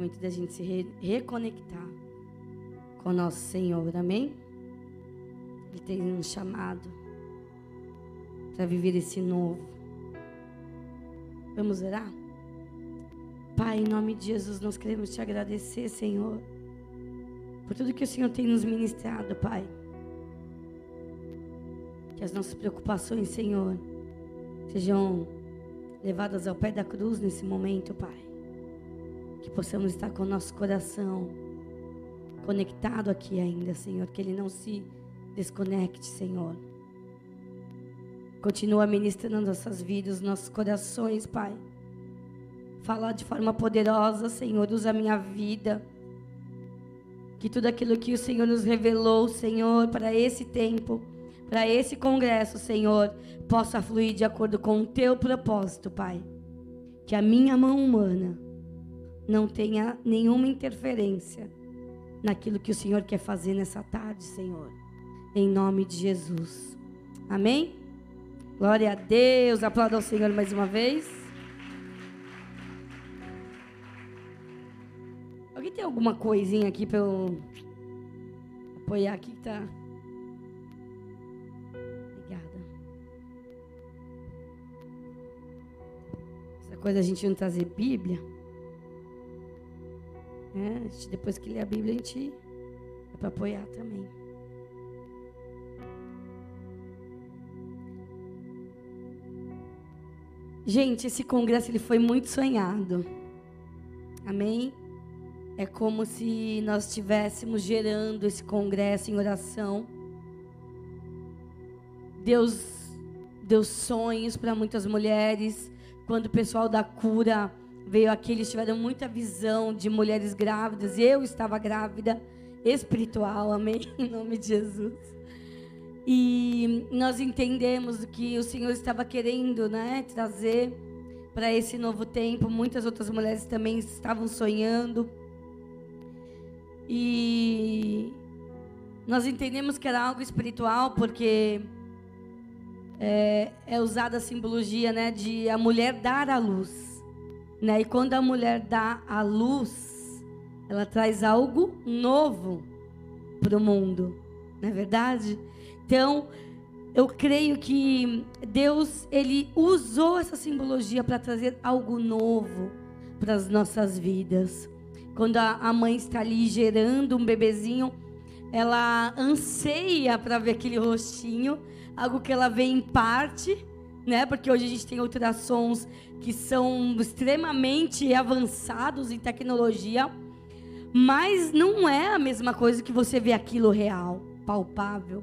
momento da gente se re reconectar com nosso Senhor, amém? Ele tem um chamado para viver esse novo. Vamos orar? Pai, em nome de Jesus, nós queremos te agradecer, Senhor, por tudo que o Senhor tem nos ministrado, Pai. Que as nossas preocupações, Senhor, sejam levadas ao pé da cruz nesse momento, Pai. Que possamos estar com o nosso coração conectado aqui ainda, Senhor. Que ele não se desconecte, Senhor. Continua ministrando nossas vidas, nossos corações, Pai. Fala de forma poderosa, Senhor. Usa a minha vida. Que tudo aquilo que o Senhor nos revelou, Senhor, para esse tempo, para esse congresso, Senhor, possa fluir de acordo com o teu propósito, Pai. Que a minha mão humana não tenha nenhuma interferência naquilo que o Senhor quer fazer nessa tarde, Senhor. Em nome de Jesus. Amém? Glória a Deus. Aplauda ao Senhor mais uma vez. Alguém tem alguma coisinha aqui para eu apoiar aqui que tá? Obrigada. Essa coisa a gente não trazer Bíblia. É, gente, depois que lê a Bíblia, a gente é para apoiar também. Gente, esse congresso ele foi muito sonhado. Amém? É como se nós estivéssemos gerando esse congresso em oração. Deus deu sonhos para muitas mulheres. Quando o pessoal da cura veio aqui, eles tiveram muita visão de mulheres grávidas. Eu estava grávida espiritual, amém? Em nome de Jesus. E nós entendemos que o Senhor estava querendo né, trazer para esse novo tempo. Muitas outras mulheres também estavam sonhando. E nós entendemos que era algo espiritual, porque é, é usada a simbologia né, de a mulher dar a luz. Né? E quando a mulher dá a luz, ela traz algo novo para o mundo, não é verdade? Então, eu creio que Deus ele usou essa simbologia para trazer algo novo para as nossas vidas. Quando a, a mãe está ali gerando um bebezinho, ela anseia para ver aquele rostinho, algo que ela vê em parte, né? Porque hoje a gente tem ultrassons que são extremamente avançados em tecnologia, mas não é a mesma coisa que você vê aquilo real, palpável,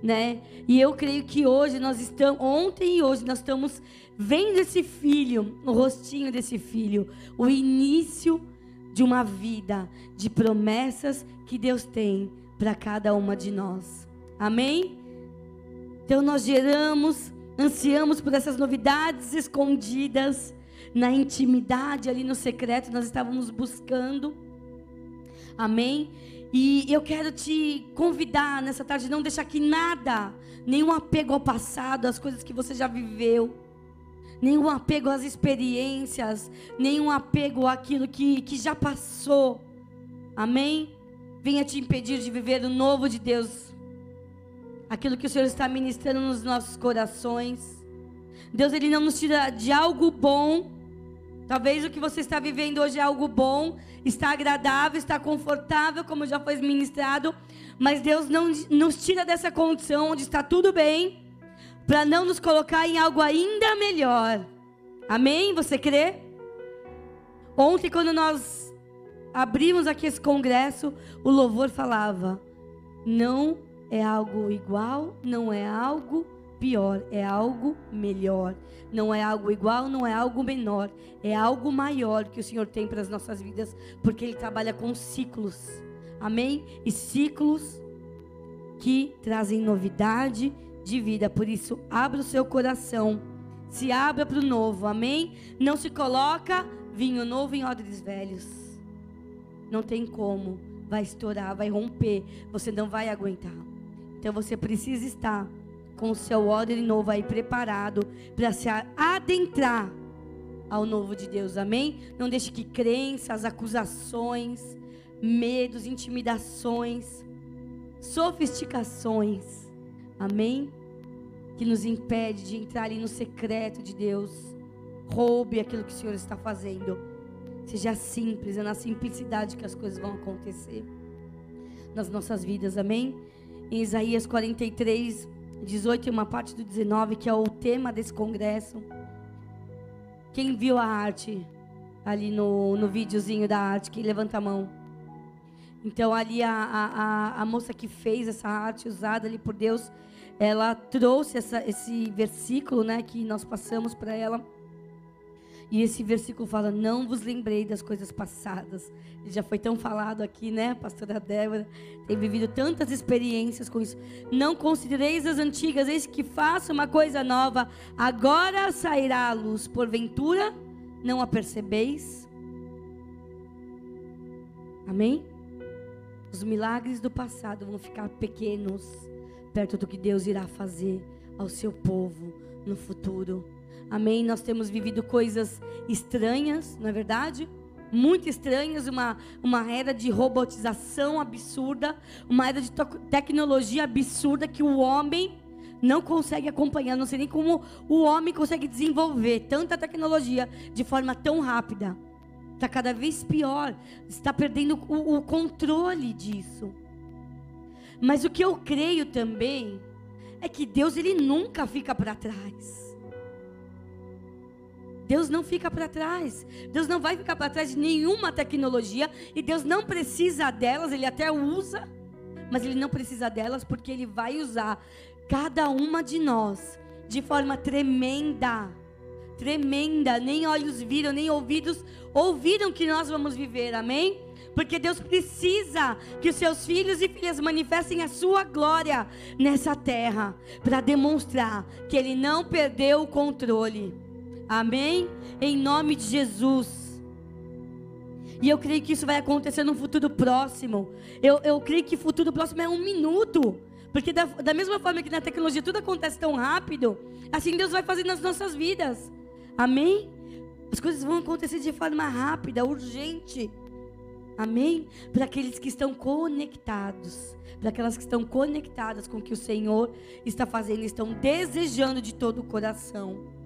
né? E eu creio que hoje nós estamos, ontem e hoje nós estamos vendo esse filho, o rostinho desse filho, o início de uma vida de promessas que Deus tem para cada uma de nós. Amém? Então nós geramos ansiamos por essas novidades escondidas na intimidade, ali no secreto, nós estávamos buscando. Amém? E eu quero te convidar nessa tarde, não deixar que nada, nenhum apego ao passado, às coisas que você já viveu, nenhum apego às experiências, nenhum apego àquilo que, que já passou. Amém? Venha te impedir de viver o novo de Deus aquilo que o Senhor está ministrando nos nossos corações. Deus, Ele não nos tira de algo bom. Talvez o que você está vivendo hoje é algo bom, está agradável, está confortável, como já foi ministrado. Mas Deus não nos tira dessa condição onde está tudo bem, para não nos colocar em algo ainda melhor. Amém? Você crê? Ontem, quando nós abrimos aqui esse congresso, o louvor falava: não é algo igual, não é algo pior, é algo melhor. Não é algo igual, não é algo menor, é algo maior que o Senhor tem para as nossas vidas, porque Ele trabalha com ciclos. Amém? E ciclos que trazem novidade de vida. Por isso, abra o seu coração. Se abra para o novo. Amém? Não se coloca vinho novo em odres velhos. Não tem como. Vai estourar, vai romper. Você não vai aguentar. Então você precisa estar com o seu odre novo aí preparado para se adentrar ao novo de Deus, amém? Não deixe que crenças, acusações, medos, intimidações, sofisticações, amém? Que nos impede de entrar ali no secreto de Deus, roube aquilo que o Senhor está fazendo. Seja simples, é na simplicidade que as coisas vão acontecer nas nossas vidas, amém? Em Isaías 43, 18 e uma parte do 19, que é o tema desse congresso. Quem viu a arte ali no, no videozinho da arte, que levanta a mão. Então ali a, a, a, moça que fez essa arte usada ali por Deus, ela trouxe essa, esse versículo, né, que nós passamos para ela. E esse versículo fala: Não vos lembrei das coisas passadas. Ele já foi tão falado aqui, né, pastora Débora? Tem vivido tantas experiências com isso. Não considereis as antigas, eis que faço uma coisa nova. Agora sairá a luz. Porventura, não a percebeis? Amém? Os milagres do passado vão ficar pequenos perto do que Deus irá fazer ao seu povo no futuro. Amém? Nós temos vivido coisas estranhas, não é verdade? Muito estranhas, uma, uma era de robotização absurda, uma era de tecnologia absurda que o homem não consegue acompanhar. Não sei nem como o homem consegue desenvolver tanta tecnologia de forma tão rápida. Está cada vez pior, está perdendo o, o controle disso. Mas o que eu creio também é que Deus ele nunca fica para trás. Deus não fica para trás. Deus não vai ficar para trás de nenhuma tecnologia e Deus não precisa delas, ele até usa, mas ele não precisa delas porque ele vai usar cada uma de nós de forma tremenda. Tremenda, nem olhos viram, nem ouvidos ouviram que nós vamos viver. Amém? Porque Deus precisa que os seus filhos e filhas manifestem a sua glória nessa terra, para demonstrar que Ele não perdeu o controle. Amém? Em nome de Jesus. E eu creio que isso vai acontecer no futuro próximo. Eu, eu creio que futuro próximo é um minuto. Porque da, da mesma forma que na tecnologia tudo acontece tão rápido, assim Deus vai fazer nas nossas vidas. Amém? As coisas vão acontecer de forma rápida, urgente. Amém? Para aqueles que estão conectados. Para aquelas que estão conectadas com o que o Senhor está fazendo, estão desejando de todo o coração.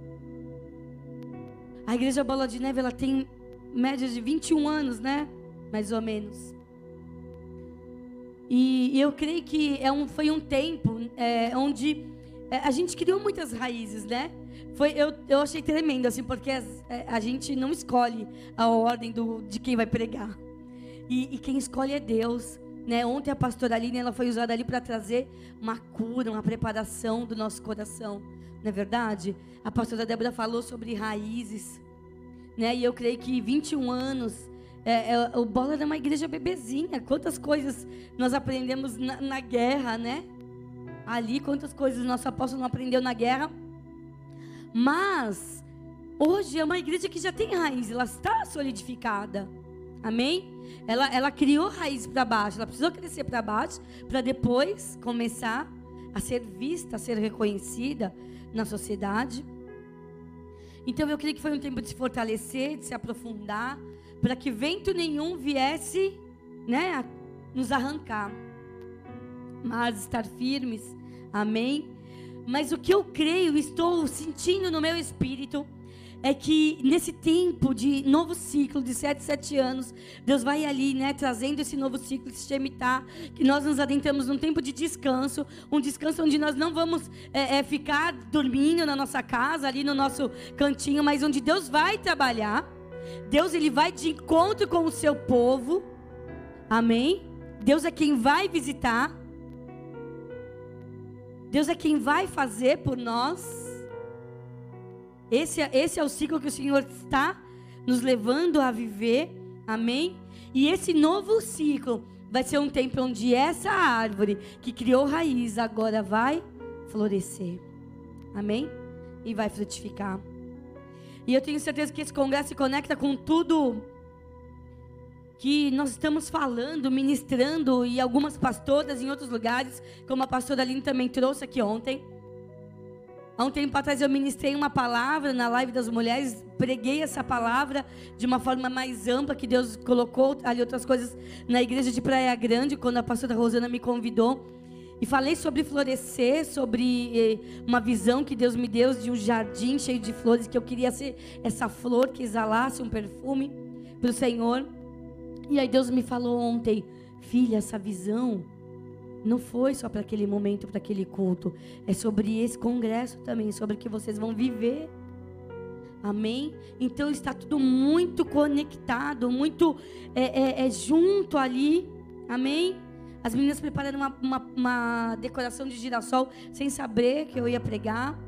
A igreja Bola de Neve, ela tem média de 21 anos, né? Mais ou menos. E, eu creio que é um, foi um tempo é, onde é, a gente criou muitas raízes, né? Foi, eu, eu achei tremendo, assim, porque as, é, a gente não escolhe a ordem do, de quem vai pregar. E, e quem escolhe é Deus. Né? Ontem a pastora Aline ela foi usada ali para trazer uma cura, uma preparação do nosso coração. Não é verdade? A pastora Débora falou sobre raízes. Né? E eu creio que 21 anos. É, é, o Bola era uma igreja bebezinha. Quantas coisas nós aprendemos na, na guerra, né? Ali, quantas coisas nosso apóstolo não aprendeu na guerra. Mas, hoje é uma igreja que já tem raiz, ela está solidificada. Amém? Ela, ela criou raiz para baixo, ela precisou crescer para baixo para depois começar a ser vista, a ser reconhecida na sociedade. Então eu creio que foi um tempo de se fortalecer, de se aprofundar, para que vento nenhum viesse, né, nos arrancar. Mas estar firmes. Amém. Mas o que eu creio, estou sentindo no meu espírito, é que nesse tempo de novo ciclo, de sete, sete anos, Deus vai ali, né, trazendo esse novo ciclo, esse Shemitah, que nós nos adentramos num tempo de descanso, um descanso onde nós não vamos é, é, ficar dormindo na nossa casa, ali no nosso cantinho, mas onde Deus vai trabalhar. Deus ele vai de encontro com o seu povo. Amém? Deus é quem vai visitar. Deus é quem vai fazer por nós. Esse, é, esse é o ciclo que o Senhor está nos levando a viver. Amém? E esse novo ciclo vai ser um tempo onde essa árvore que criou raiz agora vai florescer. Amém? E vai frutificar. E eu tenho certeza que esse congresso se conecta com tudo que nós estamos falando, ministrando, e algumas pastoras em outros lugares, como a pastora Aline também trouxe aqui ontem. Há um tempo atrás eu ministrei uma palavra na live das mulheres, preguei essa palavra de uma forma mais ampla, que Deus colocou ali outras coisas na igreja de Praia Grande, quando a pastora Rosana me convidou. E falei sobre florescer, sobre eh, uma visão que Deus me deu de um jardim cheio de flores, que eu queria ser essa flor que exalasse um perfume para o Senhor. E aí Deus me falou ontem, filha, essa visão não foi só para aquele momento, para aquele culto. É sobre esse congresso também, sobre o que vocês vão viver. Amém? Então está tudo muito conectado, muito é, é, é junto ali. Amém? As meninas prepararam uma, uma, uma decoração de girassol sem saber que eu ia pregar.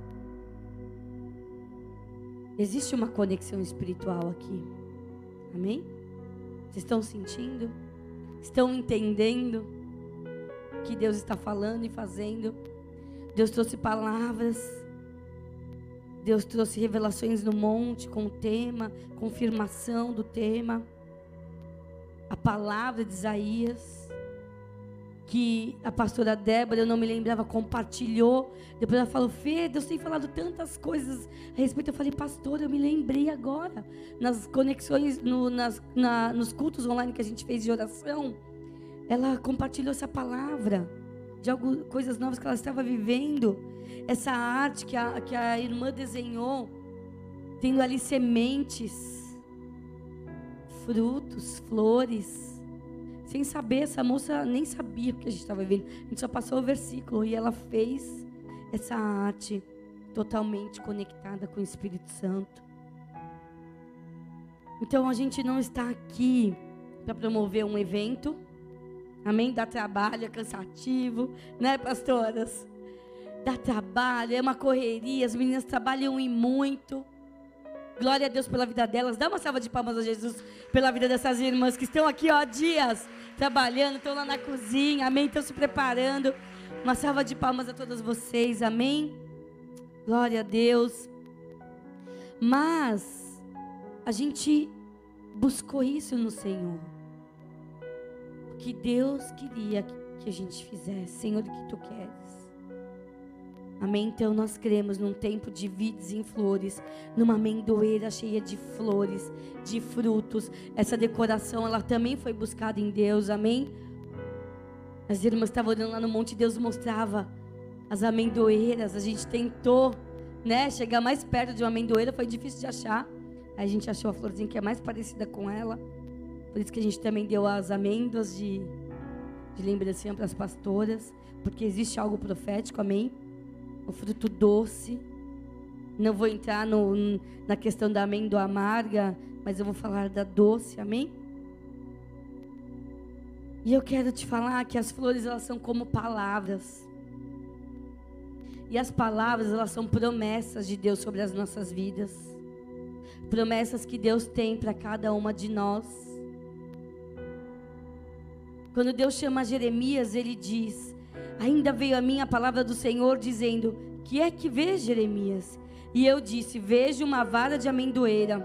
Existe uma conexão espiritual aqui. Amém? Vocês estão sentindo? Estão entendendo? Que Deus está falando e fazendo. Deus trouxe palavras. Deus trouxe revelações no monte com o tema, confirmação do tema. A palavra de Isaías, que a pastora Débora, eu não me lembrava, compartilhou. Depois ela falou: Fê, Deus tem falado tantas coisas a respeito. Eu falei, pastor, eu me lembrei agora. Nas conexões, no, nas, na, nos cultos online que a gente fez de oração ela compartilhou essa palavra de algo, coisas novas que ela estava vivendo. Essa arte que a, que a irmã desenhou, tendo ali sementes, frutos, flores. Sem saber, essa moça nem sabia o que a gente estava vivendo. A gente só passou o versículo e ela fez essa arte totalmente conectada com o Espírito Santo. Então a gente não está aqui para promover um evento. Amém? Dá trabalho, é cansativo, né, pastoras? Dá trabalho, é uma correria, as meninas trabalham e muito. Glória a Deus pela vida delas. Dá uma salva de palmas a Jesus pela vida dessas irmãs que estão aqui, ó, dias trabalhando, estão lá na cozinha, amém? Estão se preparando. Uma salva de palmas a todas vocês, amém? Glória a Deus. Mas a gente buscou isso no Senhor que Deus queria que a gente fizesse. Senhor, o que tu queres? Amém? Então nós cremos num tempo de vides em flores, numa amendoeira cheia de flores, de frutos. Essa decoração, ela também foi buscada em Deus. Amém? As irmãs estavam olhando lá no monte, Deus mostrava as amendoeiras. A gente tentou, né, chegar mais perto de uma amendoeira, foi difícil de achar. Aí a gente achou a florzinha que é mais parecida com ela. Por isso que a gente também deu as amêndoas de, de lembrancinha para as pastoras, porque existe algo profético, amém? O fruto doce. Não vou entrar no, na questão da amêndoa amarga, mas eu vou falar da doce, amém? E eu quero te falar que as flores elas são como palavras. E as palavras elas são promessas de Deus sobre as nossas vidas. Promessas que Deus tem para cada uma de nós. Quando Deus chama Jeremias, ele diz: Ainda veio a mim a palavra do Senhor dizendo: Que é que vês, Jeremias? E eu disse: Vejo uma vara de amendoeira.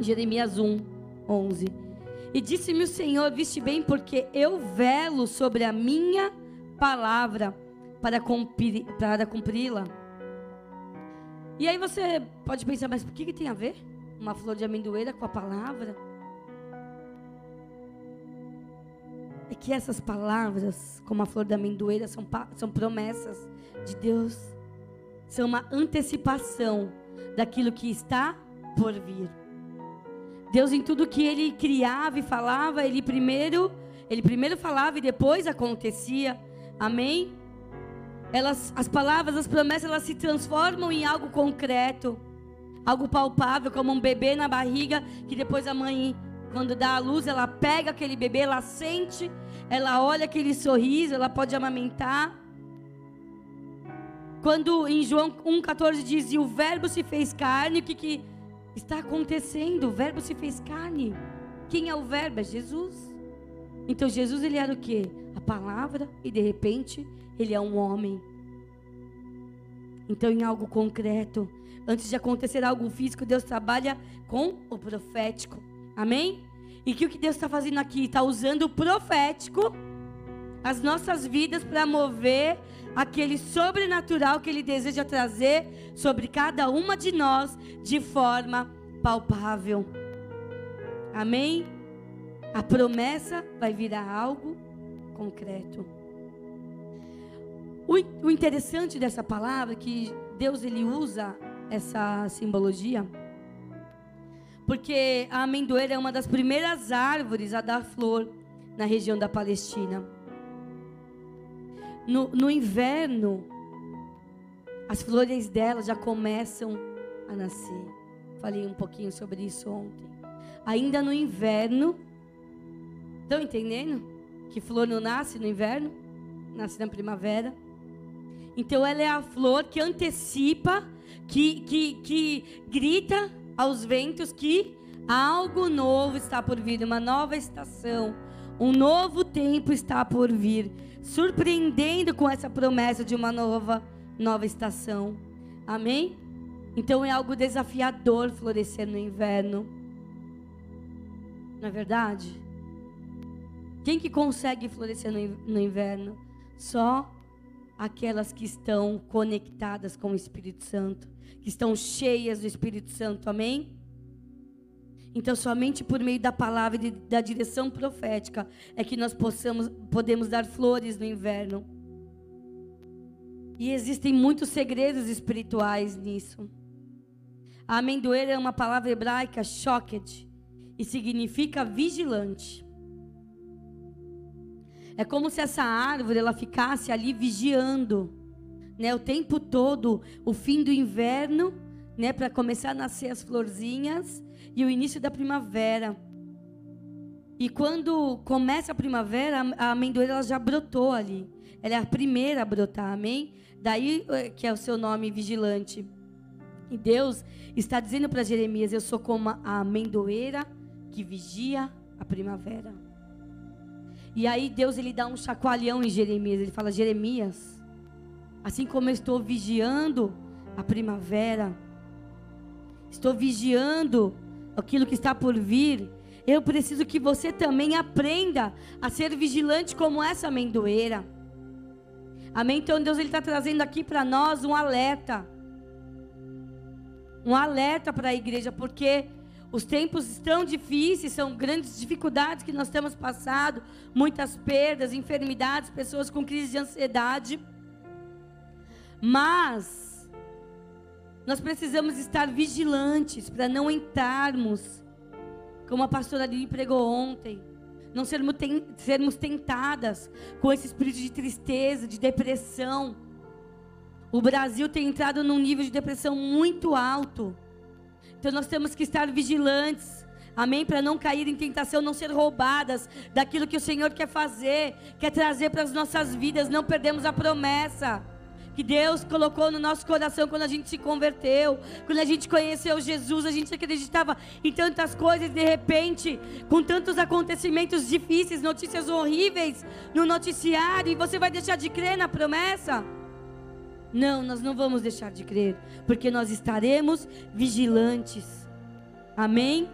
Jeremias 1, 11. E disse-me o Senhor: Viste bem, porque eu velo sobre a minha palavra para cumpri-la. E aí você pode pensar, mas por que, que tem a ver uma flor de amendoeira com a palavra? É que essas palavras, como a flor da amendoeira, são, são promessas de Deus, são uma antecipação daquilo que está por vir. Deus em tudo que ele criava e falava, ele primeiro, ele primeiro falava e depois acontecia. Amém? Elas, as palavras, as promessas, elas se transformam em algo concreto, algo palpável, como um bebê na barriga que depois a mãe quando dá a luz, ela pega aquele bebê, ela sente, ela olha aquele sorriso, ela pode amamentar. Quando em João 1,14 diz: E o Verbo se fez carne, o que, que está acontecendo? O Verbo se fez carne. Quem é o Verbo? É Jesus. Então Jesus ele era o que? A palavra, e de repente ele é um homem. Então, em algo concreto, antes de acontecer algo físico, Deus trabalha com o profético. Amém? E que o que Deus está fazendo aqui? Está usando o profético as nossas vidas para mover aquele sobrenatural que Ele deseja trazer sobre cada uma de nós de forma palpável. Amém? A promessa vai virar algo concreto. O, interessante dessa palavra é que Deus ele usa essa simbologia porque a amendoeira é uma das primeiras árvores a dar flor na região da Palestina. No, no inverno, as flores dela já começam a nascer. Falei um pouquinho sobre isso ontem. Ainda no inverno, estão entendendo? Que flor não nasce no inverno, nasce na primavera. Então ela é a flor que antecipa, que, que, que grita aos ventos que algo novo está por vir, uma nova estação, um novo tempo está por vir, surpreendendo com essa promessa de uma nova nova estação. Amém? Então é algo desafiador florescer no inverno. Não é verdade? Quem que consegue florescer no inverno? Só aquelas que estão conectadas com o Espírito Santo que estão cheias do Espírito Santo, amém? Então, somente por meio da palavra e da direção profética é que nós possamos, podemos dar flores no inverno. E existem muitos segredos espirituais nisso. A amendoeira é uma palavra hebraica, shoked, e significa vigilante. É como se essa árvore ela ficasse ali vigiando né, o tempo todo, o fim do inverno, né, para começar a nascer as florzinhas e o início da primavera. E quando começa a primavera, a amendoeira ela já brotou ali. Ela é a primeira a brotar, amém? Daí eh, que é o seu nome vigilante. E Deus está dizendo para Jeremias: Eu sou como a amendoeira que vigia a primavera. E aí Deus ele dá um chacoalhão em Jeremias. Ele fala: Jeremias, Assim como eu estou vigiando a primavera, estou vigiando aquilo que está por vir, eu preciso que você também aprenda a ser vigilante como essa amendoeira. Amém? Então Deus ele está trazendo aqui para nós um alerta. Um alerta para a igreja, porque os tempos estão difíceis, são grandes dificuldades que nós temos passado, muitas perdas, enfermidades, pessoas com crise de ansiedade. Mas nós precisamos estar vigilantes para não entrarmos, como a pastora Lili pregou ontem, não sermos, sermos tentadas com esse espírito de tristeza, de depressão. O Brasil tem entrado num nível de depressão muito alto. Então nós temos que estar vigilantes. Amém? Para não cair em tentação, não ser roubadas daquilo que o Senhor quer fazer, quer trazer para as nossas vidas, não perdemos a promessa que Deus colocou no nosso coração quando a gente se converteu, quando a gente conheceu Jesus, a gente acreditava em tantas coisas, de repente, com tantos acontecimentos difíceis, notícias horríveis no noticiário, e você vai deixar de crer na promessa? Não, nós não vamos deixar de crer, porque nós estaremos vigilantes. Amém?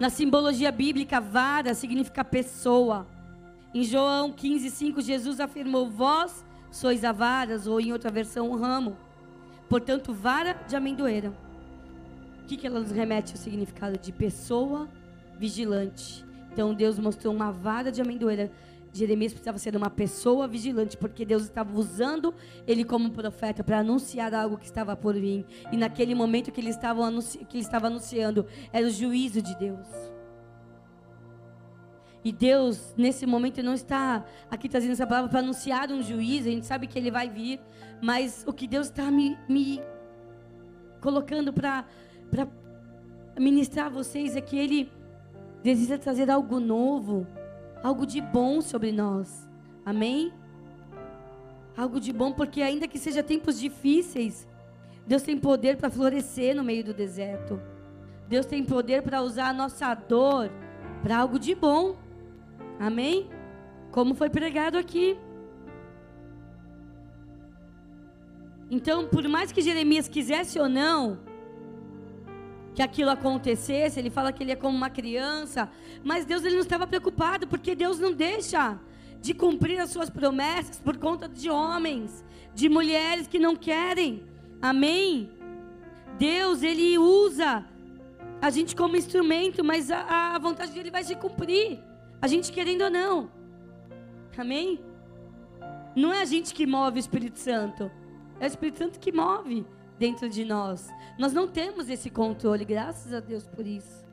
Na simbologia bíblica, vara significa pessoa. Em João 15, 5, Jesus afirmou: Vós sois a varas, ou em outra versão, um ramo. Portanto, vara de amendoeira. O que, que ela nos remete ao significado de pessoa vigilante? Então, Deus mostrou uma vara de amendoeira. Jeremias precisava ser uma pessoa vigilante, porque Deus estava usando ele como profeta para anunciar algo que estava por vir. E naquele momento que ele estava, anunci que ele estava anunciando, era o juízo de Deus. E Deus, nesse momento, não está aqui trazendo essa palavra para anunciar um juízo, a gente sabe que ele vai vir, mas o que Deus está me, me colocando para ministrar a vocês é que Ele deseja trazer algo novo, algo de bom sobre nós. Amém? Algo de bom, porque ainda que seja tempos difíceis, Deus tem poder para florescer no meio do deserto. Deus tem poder para usar a nossa dor para algo de bom. Amém? Como foi pregado aqui. Então, por mais que Jeremias quisesse ou não que aquilo acontecesse, ele fala que ele é como uma criança, mas Deus ele não estava preocupado, porque Deus não deixa de cumprir as suas promessas por conta de homens, de mulheres que não querem. Amém? Deus, Ele usa a gente como instrumento, mas a, a vontade dele vai se cumprir. A gente querendo ou não. Amém? Não é a gente que move o Espírito Santo. É o Espírito Santo que move dentro de nós. Nós não temos esse controle, graças a Deus por isso.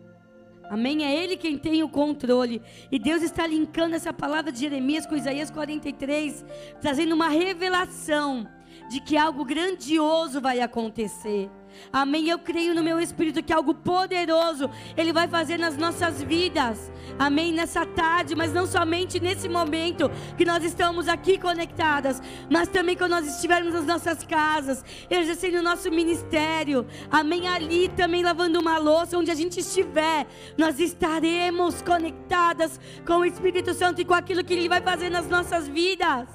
Amém? É Ele quem tem o controle. E Deus está linkando essa palavra de Jeremias com Isaías 43, trazendo uma revelação de que algo grandioso vai acontecer. Amém. Eu creio no meu espírito que algo poderoso Ele vai fazer nas nossas vidas. Amém. Nessa tarde, mas não somente nesse momento que nós estamos aqui conectadas, mas também quando nós estivermos nas nossas casas, exercendo o nosso ministério. Amém. Ali também lavando uma louça, onde a gente estiver, nós estaremos conectadas com o Espírito Santo e com aquilo que Ele vai fazer nas nossas vidas.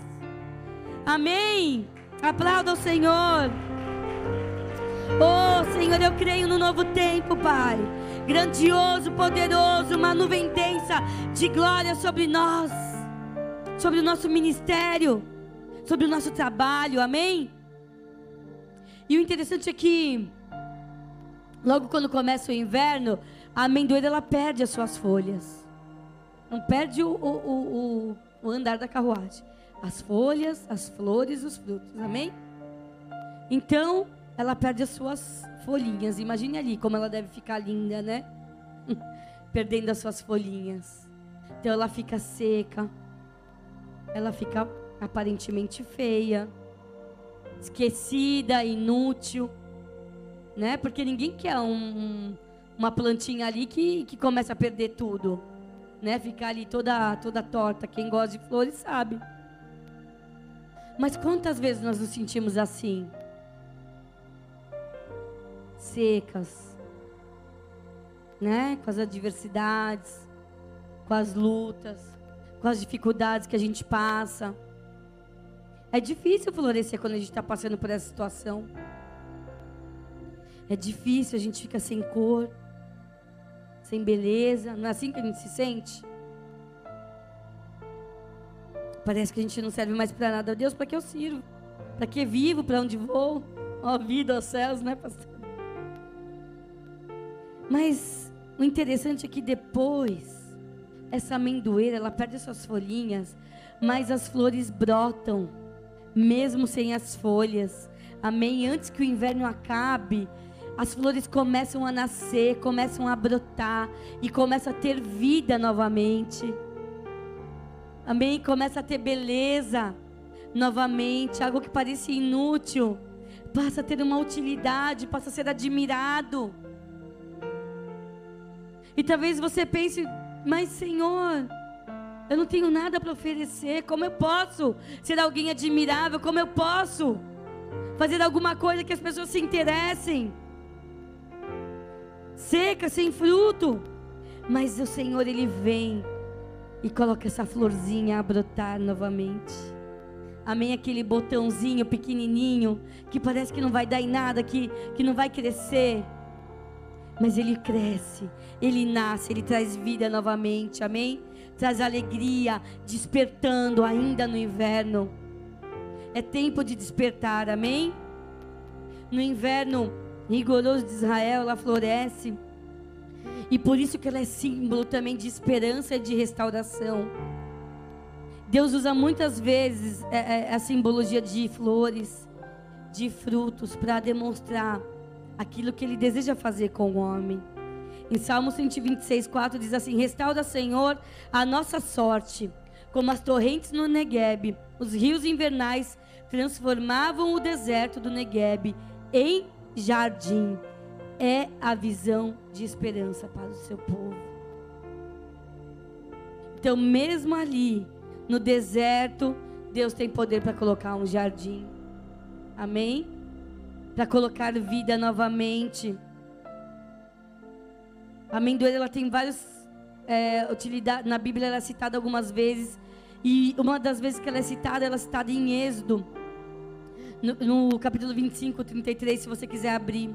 Amém. Aplauda o Senhor. Oh, Senhor, eu creio no novo tempo, Pai. Grandioso, poderoso, uma nuvem densa de glória sobre nós, sobre o nosso ministério, sobre o nosso trabalho, amém? E o interessante é que, logo quando começa o inverno, a amendoeira ela perde as suas folhas, não perde o, o, o, o andar da carruagem, as folhas, as flores, os frutos, amém? Então, ela perde as suas folhinhas. Imagine ali como ela deve ficar linda, né? Perdendo as suas folhinhas. Então ela fica seca. Ela fica aparentemente feia, esquecida, inútil, né? Porque ninguém quer um, uma plantinha ali que, que começa a perder tudo, né? Ficar ali toda toda torta. Quem gosta de flores sabe. Mas quantas vezes nós nos sentimos assim? secas, né? Com as adversidades, com as lutas, com as dificuldades que a gente passa. É difícil florescer quando a gente está passando por essa situação. É difícil, a gente fica sem cor, sem beleza. Não é assim que a gente se sente? Parece que a gente não serve mais para nada. Deus, para que eu sirvo? Para que vivo? Para onde vou? Ó vida, ó céus, né, pastor? Mas o interessante é que depois, essa amendoeira, ela perde suas folhinhas, mas as flores brotam, mesmo sem as folhas. Amém? Antes que o inverno acabe, as flores começam a nascer, começam a brotar e começa a ter vida novamente. Amém? Começa a ter beleza novamente, algo que parecia inútil, passa a ter uma utilidade, passa a ser admirado. E talvez você pense, mas Senhor, eu não tenho nada para oferecer. Como eu posso ser alguém admirável? Como eu posso fazer alguma coisa que as pessoas se interessem? Seca, sem fruto. Mas o Senhor, Ele vem e coloca essa florzinha a brotar novamente. Amém? Aquele botãozinho pequenininho que parece que não vai dar em nada, que, que não vai crescer mas ele cresce, ele nasce, ele traz vida novamente, amém? Traz alegria, despertando ainda no inverno. É tempo de despertar, amém? No inverno rigoroso de Israel, ela floresce. E por isso que ela é símbolo também de esperança e de restauração. Deus usa muitas vezes é, é, a simbologia de flores, de frutos, para demonstrar aquilo que ele deseja fazer com o homem. Em Salmo 126, 4 diz assim: Restaura, Senhor, a nossa sorte, como as torrentes no Negueb. Os rios invernais transformavam o deserto do Negueb em jardim. É a visão de esperança para o seu povo. Então, mesmo ali, no deserto, Deus tem poder para colocar um jardim. Amém? para colocar vida novamente. A amendoeira ela tem várias é, utilidades. Na Bíblia ela é citada algumas vezes. E uma das vezes que ela é citada, ela é citada em Êxodo. No, no capítulo 25, 33, se você quiser abrir.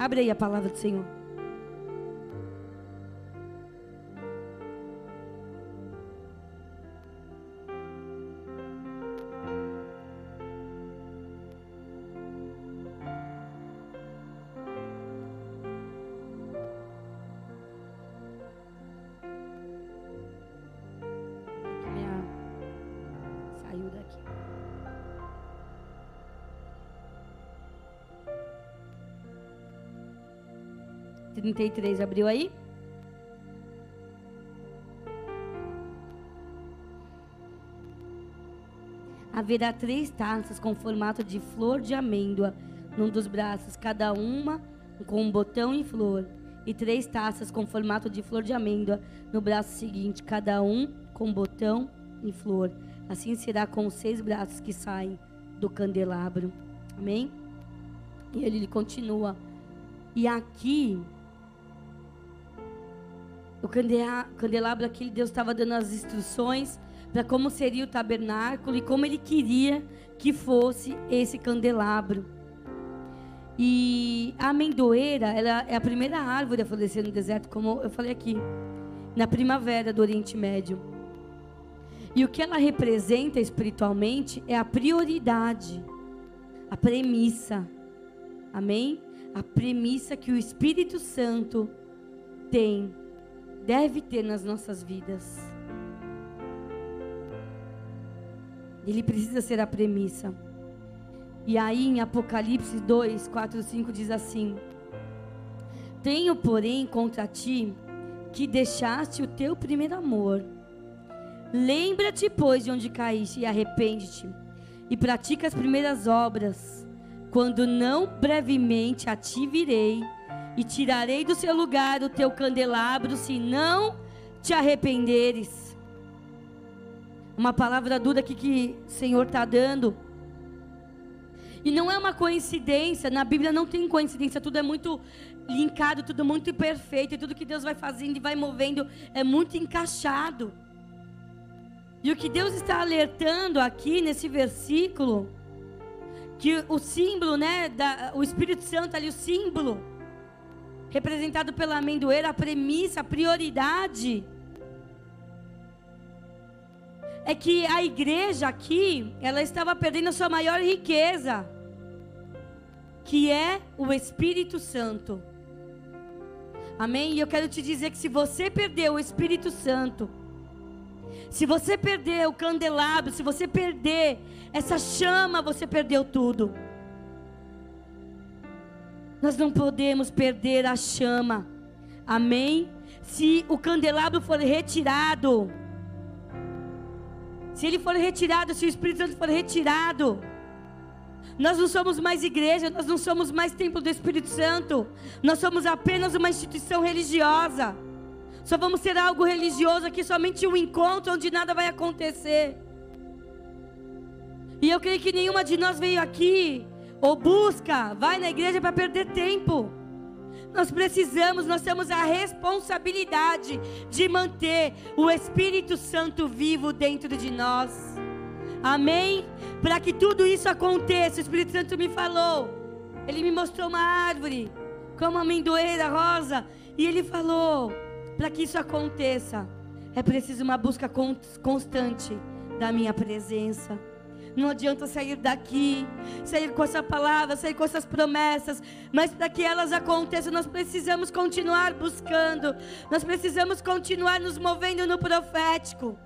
Abre aí a palavra do Senhor. 33. Abriu aí? Haverá três taças com formato de flor de amêndoa num dos braços, cada uma com um botão em flor, e três taças com formato de flor de amêndoa no braço seguinte, cada um com botão em flor. Assim será com os seis braços que saem do candelabro. Amém? E ele continua. E aqui, o candelabro aqui, Deus estava dando as instruções para como seria o tabernáculo e como ele queria que fosse esse candelabro. E a amendoeira, ela é a primeira árvore a florescer no deserto, como eu falei aqui, na primavera do Oriente Médio. E o que ela representa espiritualmente é a prioridade, a premissa. Amém? A premissa que o Espírito Santo tem, deve ter nas nossas vidas. Ele precisa ser a premissa. E aí em Apocalipse 2, 4, 5 diz assim: Tenho, porém, contra ti que deixaste o teu primeiro amor. Lembra-te, pois, de onde caíste e arrepende-te, e pratica as primeiras obras. Quando não brevemente a ti virei, e tirarei do seu lugar o teu candelabro, se não te arrependeres. Uma palavra dura aqui que o Senhor está dando. E não é uma coincidência, na Bíblia não tem coincidência, tudo é muito linkado, tudo muito perfeito, e tudo que Deus vai fazendo e vai movendo é muito encaixado. E o que Deus está alertando aqui nesse versículo, que o símbolo, né, da, o Espírito Santo ali, o símbolo, representado pela amendoeira, a premissa, a prioridade, é que a igreja aqui, ela estava perdendo a sua maior riqueza, que é o Espírito Santo. Amém? E eu quero te dizer que se você perder o Espírito Santo, se você perder o candelabro, se você perder essa chama, você perdeu tudo. Nós não podemos perder a chama. Amém? Se o candelabro for retirado, se ele for retirado, se o Espírito Santo for retirado, nós não somos mais igreja, nós não somos mais templo do Espírito Santo. Nós somos apenas uma instituição religiosa. Só vamos ser algo religioso aqui, somente um encontro onde nada vai acontecer. E eu creio que nenhuma de nós veio aqui ou busca, vai na igreja para perder tempo. Nós precisamos, nós temos a responsabilidade de manter o Espírito Santo vivo dentro de nós. Amém? Para que tudo isso aconteça, o Espírito Santo me falou. Ele me mostrou uma árvore com uma amendoeira rosa e ele falou: para que isso aconteça, é preciso uma busca constante da minha presença. Não adianta sair daqui, sair com essa palavra, sair com essas promessas, mas para que elas aconteçam, nós precisamos continuar buscando, nós precisamos continuar nos movendo no profético.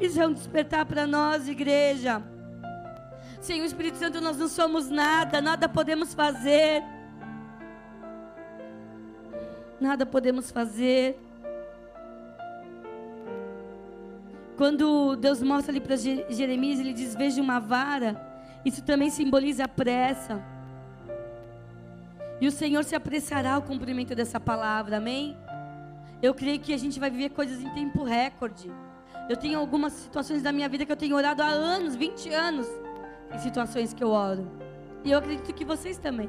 Isso é um despertar para nós, igreja. Sem o Espírito Santo nós não somos nada, nada podemos fazer. Nada podemos fazer. Quando Deus mostra ali para Jeremias, ele diz: Veja uma vara. Isso também simboliza a pressa. E o Senhor se apressará ao cumprimento dessa palavra, amém? Eu creio que a gente vai viver coisas em tempo recorde. Eu tenho algumas situações da minha vida que eu tenho orado há anos, 20 anos, em situações que eu oro. E eu acredito que vocês também.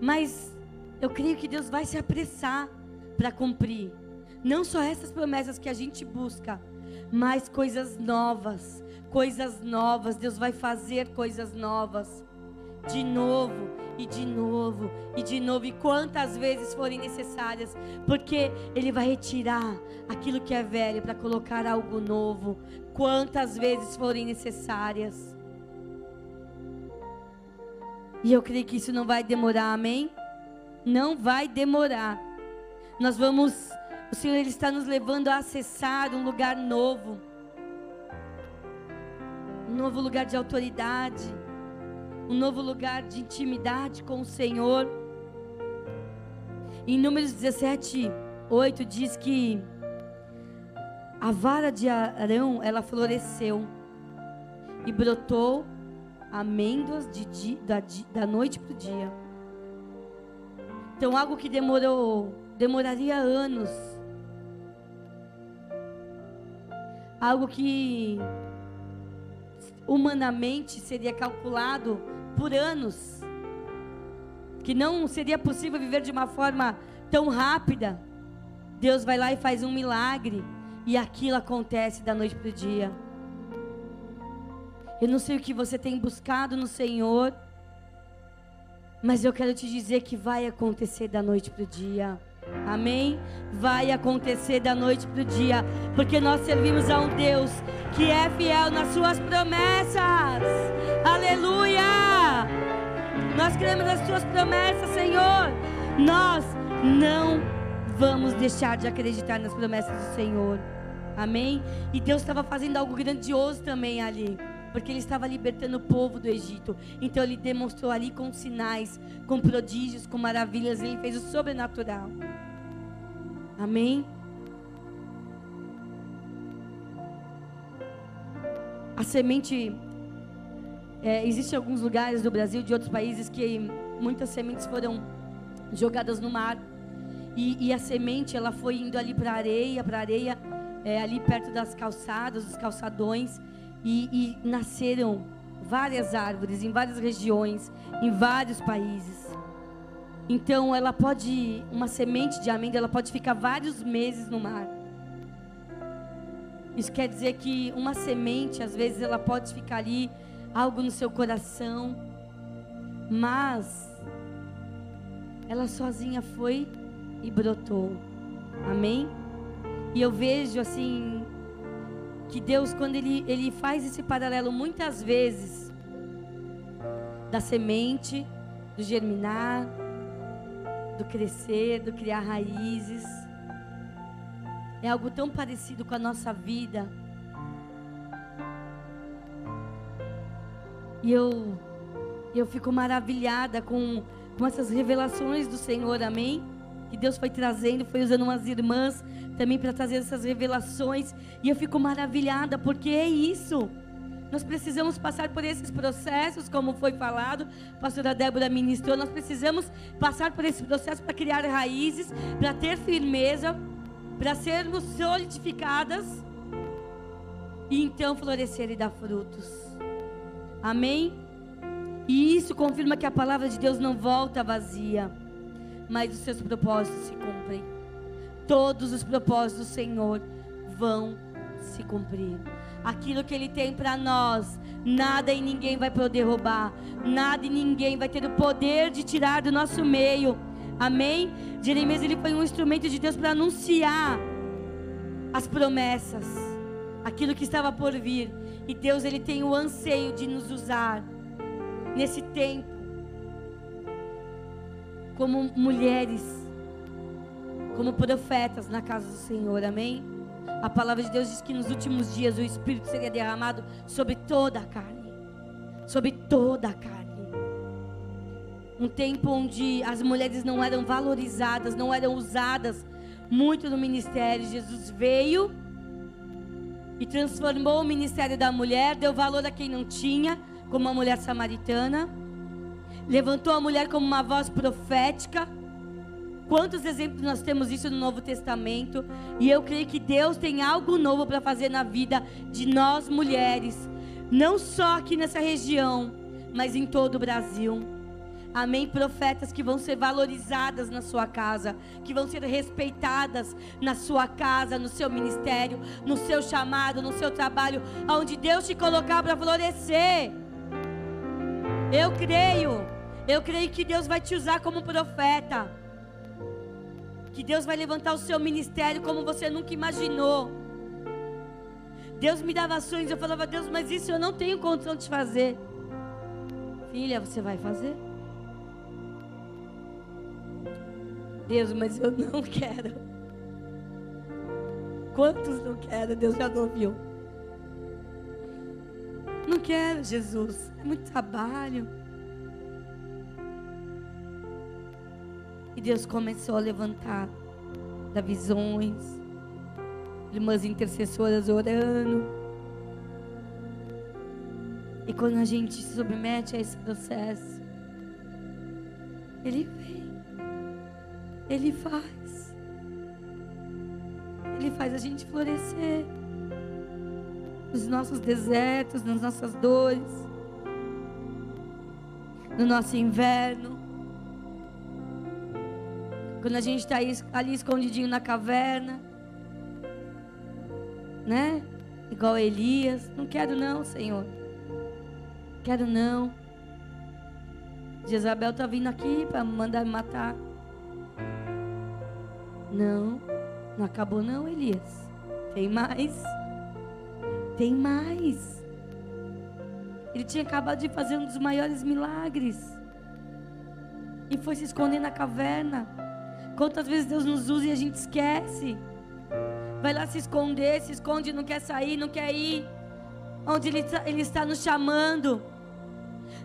Mas eu creio que Deus vai se apressar para cumprir. Não só essas promessas que a gente busca, mas coisas novas, coisas novas. Deus vai fazer coisas novas. De novo, e de novo, e de novo, e quantas vezes forem necessárias, porque Ele vai retirar aquilo que é velho para colocar algo novo, quantas vezes forem necessárias. E eu creio que isso não vai demorar, amém? Não vai demorar. Nós vamos o Senhor ele está nos levando a acessar um lugar novo. um novo lugar de autoridade, um novo lugar de intimidade com o Senhor. Em Números 17, 8 diz que a vara de Arão, ela floresceu e brotou amêndoas de da, da noite para o dia. Então, algo que demorou, demoraria anos. Algo que humanamente seria calculado por anos. Que não seria possível viver de uma forma tão rápida. Deus vai lá e faz um milagre. E aquilo acontece da noite para o dia. Eu não sei o que você tem buscado no Senhor, mas eu quero te dizer que vai acontecer da noite para o dia. Amém? Vai acontecer da noite para o dia, porque nós servimos a um Deus que é fiel nas suas promessas. Aleluia! Nós queremos as suas promessas, Senhor. Nós não vamos deixar de acreditar nas promessas do Senhor. Amém? E Deus estava fazendo algo grandioso também ali porque ele estava libertando o povo do Egito. Então ele demonstrou ali com sinais, com prodígios, com maravilhas, ele fez o sobrenatural. Amém? A semente. É, Existem alguns lugares do Brasil, de outros países, que muitas sementes foram jogadas no mar. E, e a semente, ela foi indo ali para a areia, para areia, é, ali perto das calçadas, dos calçadões e, e nasceram várias árvores em várias regiões, em vários países. Então ela pode, uma semente de amêndoa, ela pode ficar vários meses no mar. Isso quer dizer que uma semente, às vezes, ela pode ficar ali, algo no seu coração, mas ela sozinha foi e brotou. Amém? E eu vejo assim, que Deus, quando ele, ele faz esse paralelo muitas vezes da semente, do germinar, do crescer, do criar raízes, é algo tão parecido com a nossa vida. E eu, eu fico maravilhada com, com essas revelações do Senhor, amém? Que Deus foi trazendo, foi usando umas irmãs também para trazer essas revelações. E eu fico maravilhada, porque é isso. Nós precisamos passar por esses processos, como foi falado, a pastora Débora ministrou. Nós precisamos passar por esse processo para criar raízes, para ter firmeza, para sermos solidificadas e então florescer e dar frutos. Amém? E isso confirma que a palavra de Deus não volta vazia, mas os seus propósitos se cumprem todos os propósitos do Senhor vão se cumprir. Aquilo que Ele tem para nós, nada e ninguém vai poder roubar, nada e ninguém vai ter o poder de tirar do nosso meio. Amém? Jeremias ele foi um instrumento de Deus para anunciar as promessas, aquilo que estava por vir. E Deus ele tem o anseio de nos usar nesse tempo como mulheres como profetas na casa do Senhor, amém? A palavra de Deus diz que nos últimos dias o Espírito seria derramado sobre toda a carne, sobre toda a carne. Um tempo onde as mulheres não eram valorizadas, não eram usadas muito no ministério. Jesus veio e transformou o ministério da mulher, deu valor a quem não tinha, como a mulher samaritana. Levantou a mulher como uma voz profética Quantos exemplos nós temos isso no Novo Testamento? E eu creio que Deus tem algo novo para fazer na vida de nós mulheres, não só aqui nessa região, mas em todo o Brasil. Amém. Profetas que vão ser valorizadas na sua casa, que vão ser respeitadas na sua casa, no seu ministério, no seu chamado, no seu trabalho, aonde Deus te colocar para florescer. Eu creio, eu creio que Deus vai te usar como profeta que Deus vai levantar o seu ministério como você nunca imaginou. Deus me dava sonhos, eu falava, Deus, mas isso eu não tenho condição de fazer. Filha, você vai fazer? Deus, mas eu não quero. Quantos não querem? Deus já não viu. Não quero, Jesus. É muito trabalho. Deus começou a levantar da visões, irmãs intercessoras orando. E quando a gente se submete a esse processo, Ele vem, Ele faz, Ele faz a gente florescer nos nossos desertos, nas nossas dores, no nosso inverno. Quando a gente está ali escondidinho na caverna, né? Igual Elias. Não quero não, Senhor. Quero não. Jezabel está vindo aqui para mandar matar. Não, não acabou não, Elias. Tem mais. Tem mais. Ele tinha acabado de fazer um dos maiores milagres. E foi se esconder na caverna. Quantas vezes Deus nos usa e a gente esquece? Vai lá se esconder, se esconde, não quer sair, não quer ir. Onde Ele, ele está nos chamando.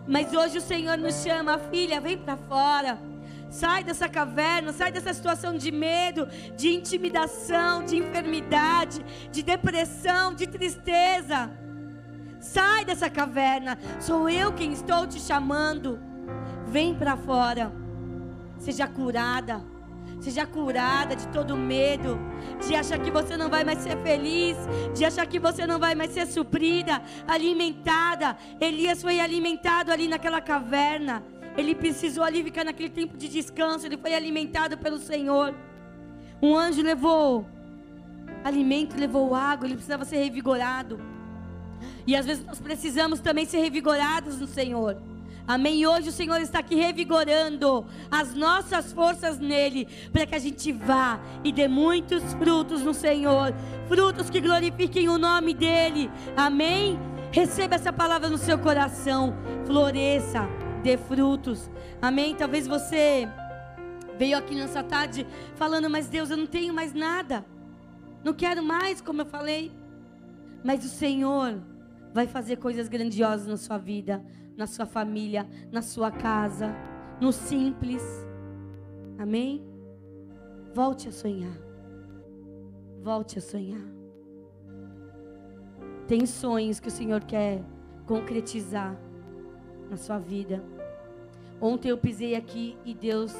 Mas hoje o Senhor nos chama, filha, vem para fora. Sai dessa caverna, sai dessa situação de medo, de intimidação, de enfermidade, de depressão, de tristeza. Sai dessa caverna. Sou eu quem estou te chamando. Vem para fora. Seja curada Seja curada de todo medo, de achar que você não vai mais ser feliz, de achar que você não vai mais ser suprida, alimentada. Elias foi alimentado ali naquela caverna. Ele precisou ali ficar naquele tempo de descanso. Ele foi alimentado pelo Senhor. Um anjo levou alimento, levou água. Ele precisava ser revigorado. E às vezes nós precisamos também ser revigorados no Senhor. Amém. E hoje o Senhor está aqui revigorando as nossas forças nele, para que a gente vá e dê muitos frutos no Senhor, frutos que glorifiquem o nome dele. Amém. Receba essa palavra no seu coração, floresça, dê frutos. Amém. Talvez você veio aqui nessa tarde falando, mas Deus, eu não tenho mais nada. Não quero mais, como eu falei. Mas o Senhor vai fazer coisas grandiosas na sua vida na sua família, na sua casa, no simples. Amém? Volte a sonhar. Volte a sonhar. Tem sonhos que o Senhor quer concretizar na sua vida. Ontem eu pisei aqui e Deus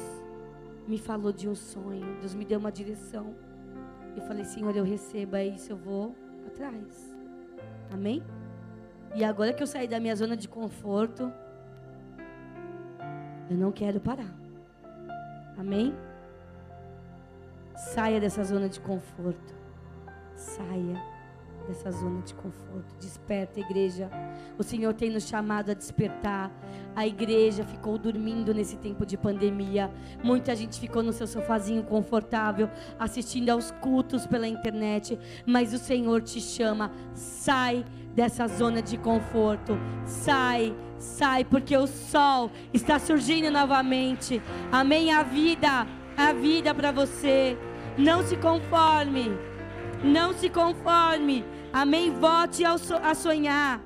me falou de um sonho. Deus me deu uma direção. Eu falei, Senhor, eu recebo, é isso, eu vou atrás. Amém? E agora que eu saí da minha zona de conforto, eu não quero parar. Amém? Saia dessa zona de conforto. Saia dessa zona de conforto. Desperta, igreja. O Senhor tem nos chamado a despertar. A igreja ficou dormindo nesse tempo de pandemia. Muita gente ficou no seu sofazinho confortável, assistindo aos cultos pela internet. Mas o Senhor te chama. Sai dessa zona de conforto. Sai, sai, porque o sol está surgindo novamente. Amém. A vida, a vida para você. Não se conforme. Não se conforme. Amém. Volte a sonhar.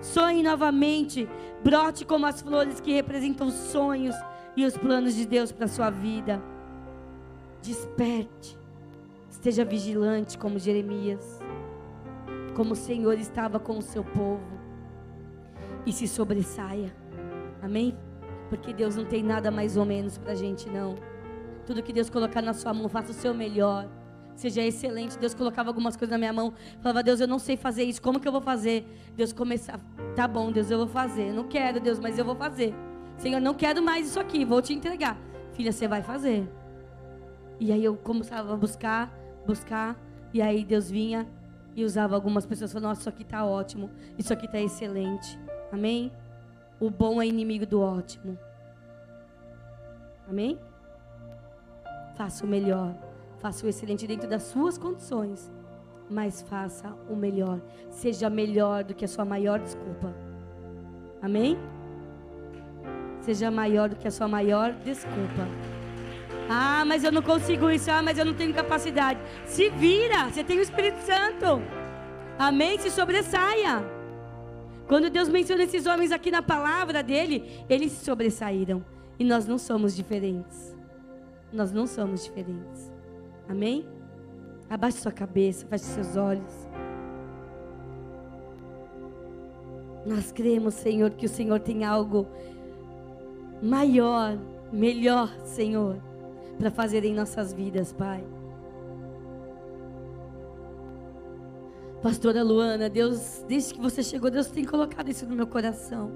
Sonhe novamente. Brote como as flores que representam os sonhos e os planos de Deus para sua vida. Desperte. Esteja vigilante como Jeremias como o Senhor estava com o seu povo. E se sobressaia. Amém? Porque Deus não tem nada mais ou menos para a gente, não. Tudo que Deus colocar na sua mão, faça o seu melhor. Seja excelente. Deus colocava algumas coisas na minha mão. Falava, Deus, eu não sei fazer isso. Como que eu vou fazer? Deus começava, tá bom, Deus, eu vou fazer. Não quero, Deus, mas eu vou fazer. Senhor, não quero mais isso aqui. Vou te entregar. Filha, você vai fazer. E aí eu começava a buscar, buscar. E aí Deus vinha e usava algumas pessoas falando: Nossa, isso aqui está ótimo, isso aqui está excelente. Amém? O bom é inimigo do ótimo. Amém? Faça o melhor, faça o excelente dentro das suas condições, mas faça o melhor. Seja melhor do que a sua maior desculpa. Amém? Seja maior do que a sua maior desculpa. Ah, mas eu não consigo isso. Ah, mas eu não tenho capacidade. Se vira, você tem o Espírito Santo. Amém? Se sobressaia. Quando Deus menciona esses homens aqui na palavra dele, eles se sobressaíram. E nós não somos diferentes. Nós não somos diferentes. Amém? Abaixe sua cabeça, feche seus olhos. Nós cremos, Senhor, que o Senhor tem algo maior, melhor, Senhor, para fazer em nossas vidas, Pai. Pastora Luana, Deus, desde que você chegou, Deus tem colocado isso no meu coração.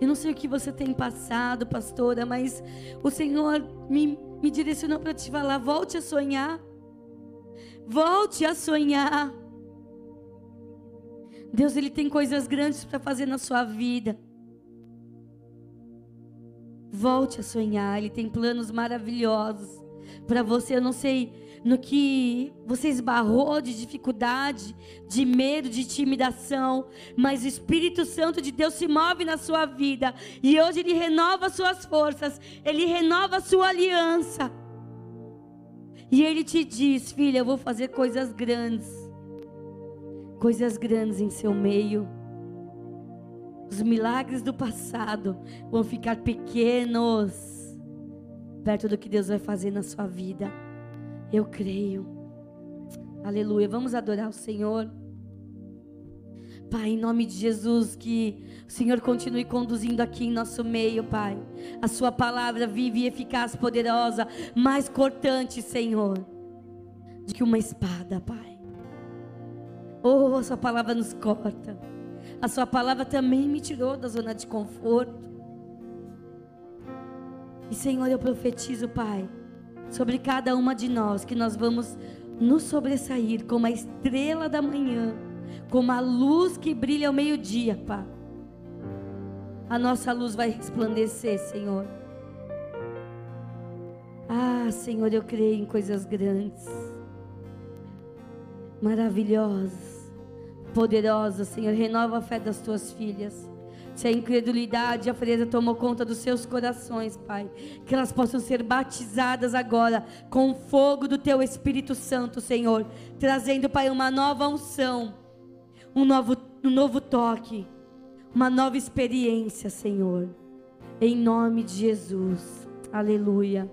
Eu não sei o que você tem passado, pastora, mas o Senhor me, me direcionou para te falar: volte a sonhar. Volte a sonhar. Deus, Ele tem coisas grandes para fazer na sua vida. Volte a sonhar, Ele tem planos maravilhosos para você. Eu não sei no que você esbarrou de dificuldade, de medo, de intimidação, mas o Espírito Santo de Deus se move na sua vida e hoje ele renova suas forças, ele renova sua aliança. E ele te diz: "Filha, eu vou fazer coisas grandes. Coisas grandes em seu meio." Os milagres do passado vão ficar pequenos perto do que Deus vai fazer na sua vida. Eu creio. Aleluia. Vamos adorar o Senhor. Pai, em nome de Jesus, que o Senhor continue conduzindo aqui em nosso meio, Pai. A Sua palavra vive e eficaz, poderosa, mais cortante, Senhor, do que uma espada, Pai. Oh, a Sua palavra nos corta. A Sua palavra também me tirou da zona de conforto. E, Senhor, eu profetizo, Pai sobre cada uma de nós, que nós vamos nos sobressair como a estrela da manhã, como a luz que brilha ao meio-dia, Pai. A nossa luz vai resplandecer, Senhor. Ah, Senhor, eu creio em coisas grandes, maravilhosas, poderosas, Senhor. Renova a fé das tuas filhas. Se a incredulidade e a frieza tomou conta dos seus corações, Pai, que elas possam ser batizadas agora com o fogo do Teu Espírito Santo, Senhor, trazendo, Pai, uma nova unção, um novo, um novo toque, uma nova experiência, Senhor. Em nome de Jesus. Aleluia.